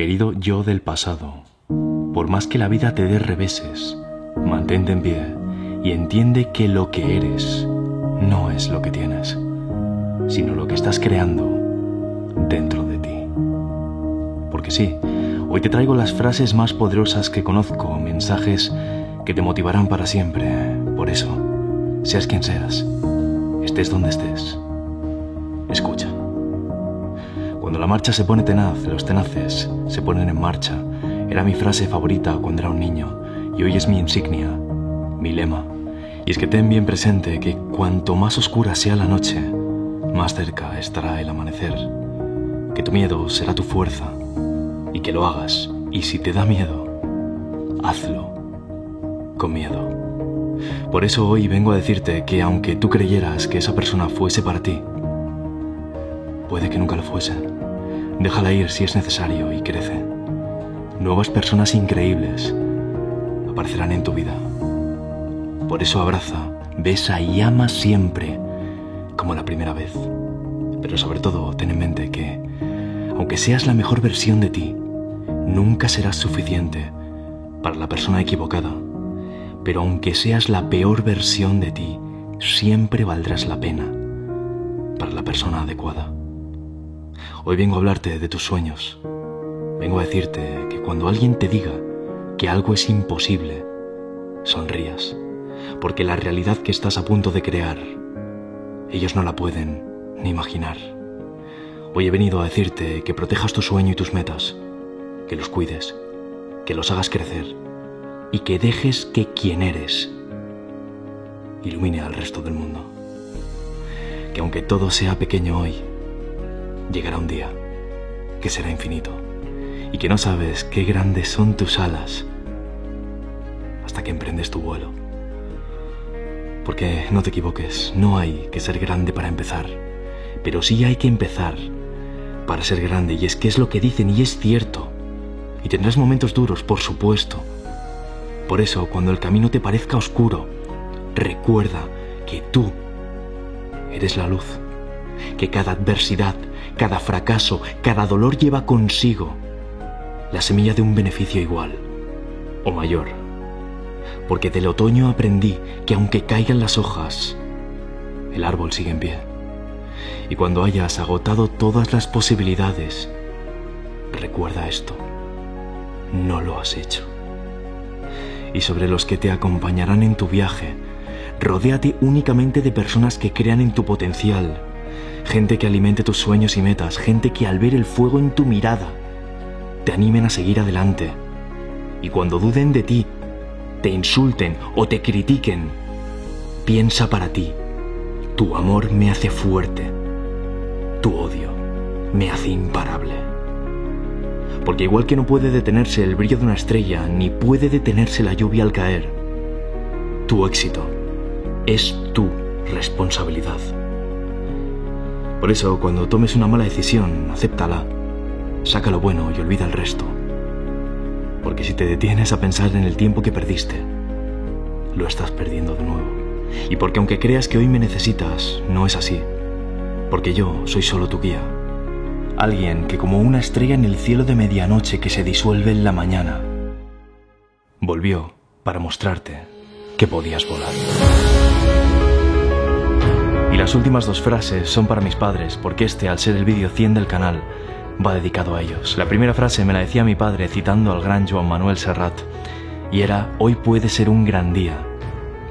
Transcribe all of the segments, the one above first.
Querido yo del pasado, por más que la vida te dé reveses, mantente en pie y entiende que lo que eres no es lo que tienes, sino lo que estás creando dentro de ti. Porque sí, hoy te traigo las frases más poderosas que conozco, mensajes que te motivarán para siempre. Por eso, seas quien seas, estés donde estés, escucha. Cuando la marcha se pone tenaz, los tenaces se ponen en marcha. Era mi frase favorita cuando era un niño y hoy es mi insignia, mi lema. Y es que ten bien presente que cuanto más oscura sea la noche, más cerca estará el amanecer. Que tu miedo será tu fuerza y que lo hagas. Y si te da miedo, hazlo con miedo. Por eso hoy vengo a decirte que aunque tú creyeras que esa persona fuese para ti, puede que nunca lo fuese. Déjala ir si es necesario y crece. Nuevas personas increíbles aparecerán en tu vida. Por eso abraza, besa y ama siempre como la primera vez. Pero sobre todo ten en mente que, aunque seas la mejor versión de ti, nunca serás suficiente para la persona equivocada. Pero aunque seas la peor versión de ti, siempre valdrás la pena para la persona adecuada. Hoy vengo a hablarte de tus sueños. Vengo a decirte que cuando alguien te diga que algo es imposible, sonrías, porque la realidad que estás a punto de crear, ellos no la pueden ni imaginar. Hoy he venido a decirte que protejas tu sueño y tus metas, que los cuides, que los hagas crecer y que dejes que quien eres ilumine al resto del mundo. Que aunque todo sea pequeño hoy, llegará un día que será infinito y que no sabes qué grandes son tus alas hasta que emprendes tu vuelo. Porque no te equivoques, no hay que ser grande para empezar, pero sí hay que empezar para ser grande y es que es lo que dicen y es cierto. Y tendrás momentos duros, por supuesto. Por eso, cuando el camino te parezca oscuro, recuerda que tú eres la luz, que cada adversidad cada fracaso, cada dolor lleva consigo la semilla de un beneficio igual o mayor. Porque del otoño aprendí que aunque caigan las hojas, el árbol sigue en pie. Y cuando hayas agotado todas las posibilidades, recuerda esto, no lo has hecho. Y sobre los que te acompañarán en tu viaje, rodéate únicamente de personas que crean en tu potencial gente que alimente tus sueños y metas, gente que al ver el fuego en tu mirada te animen a seguir adelante. Y cuando duden de ti, te insulten o te critiquen, piensa para ti, tu amor me hace fuerte, tu odio me hace imparable. Porque igual que no puede detenerse el brillo de una estrella, ni puede detenerse la lluvia al caer, tu éxito es tu responsabilidad. Por eso, cuando tomes una mala decisión, acéptala, saca lo bueno y olvida el resto. Porque si te detienes a pensar en el tiempo que perdiste, lo estás perdiendo de nuevo. Y porque aunque creas que hoy me necesitas, no es así. Porque yo soy solo tu guía. Alguien que como una estrella en el cielo de medianoche que se disuelve en la mañana, volvió para mostrarte que podías volar. Las últimas dos frases son para mis padres, porque este, al ser el vídeo 100 del canal, va dedicado a ellos. La primera frase me la decía mi padre citando al gran Joan Manuel Serrat, y era, hoy puede ser un gran día,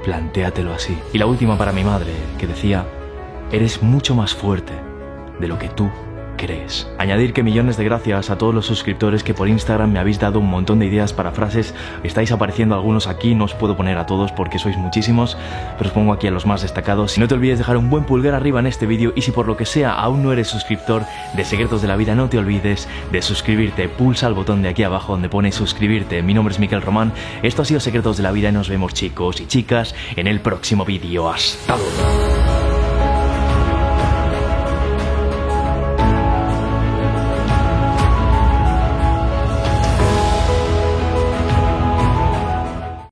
plantéatelo así. Y la última para mi madre, que decía, eres mucho más fuerte de lo que tú crees. Añadir que millones de gracias a todos los suscriptores que por Instagram me habéis dado un montón de ideas para frases. Estáis apareciendo algunos aquí, no os puedo poner a todos porque sois muchísimos, pero os pongo aquí a los más destacados. No te olvides dejar un buen pulgar arriba en este vídeo y si por lo que sea aún no eres suscriptor de Secretos de la Vida, no te olvides de suscribirte. Pulsa el botón de aquí abajo donde pone suscribirte. Mi nombre es Miquel Román. Esto ha sido Secretos de la Vida y nos vemos chicos y chicas en el próximo vídeo. Hasta luego.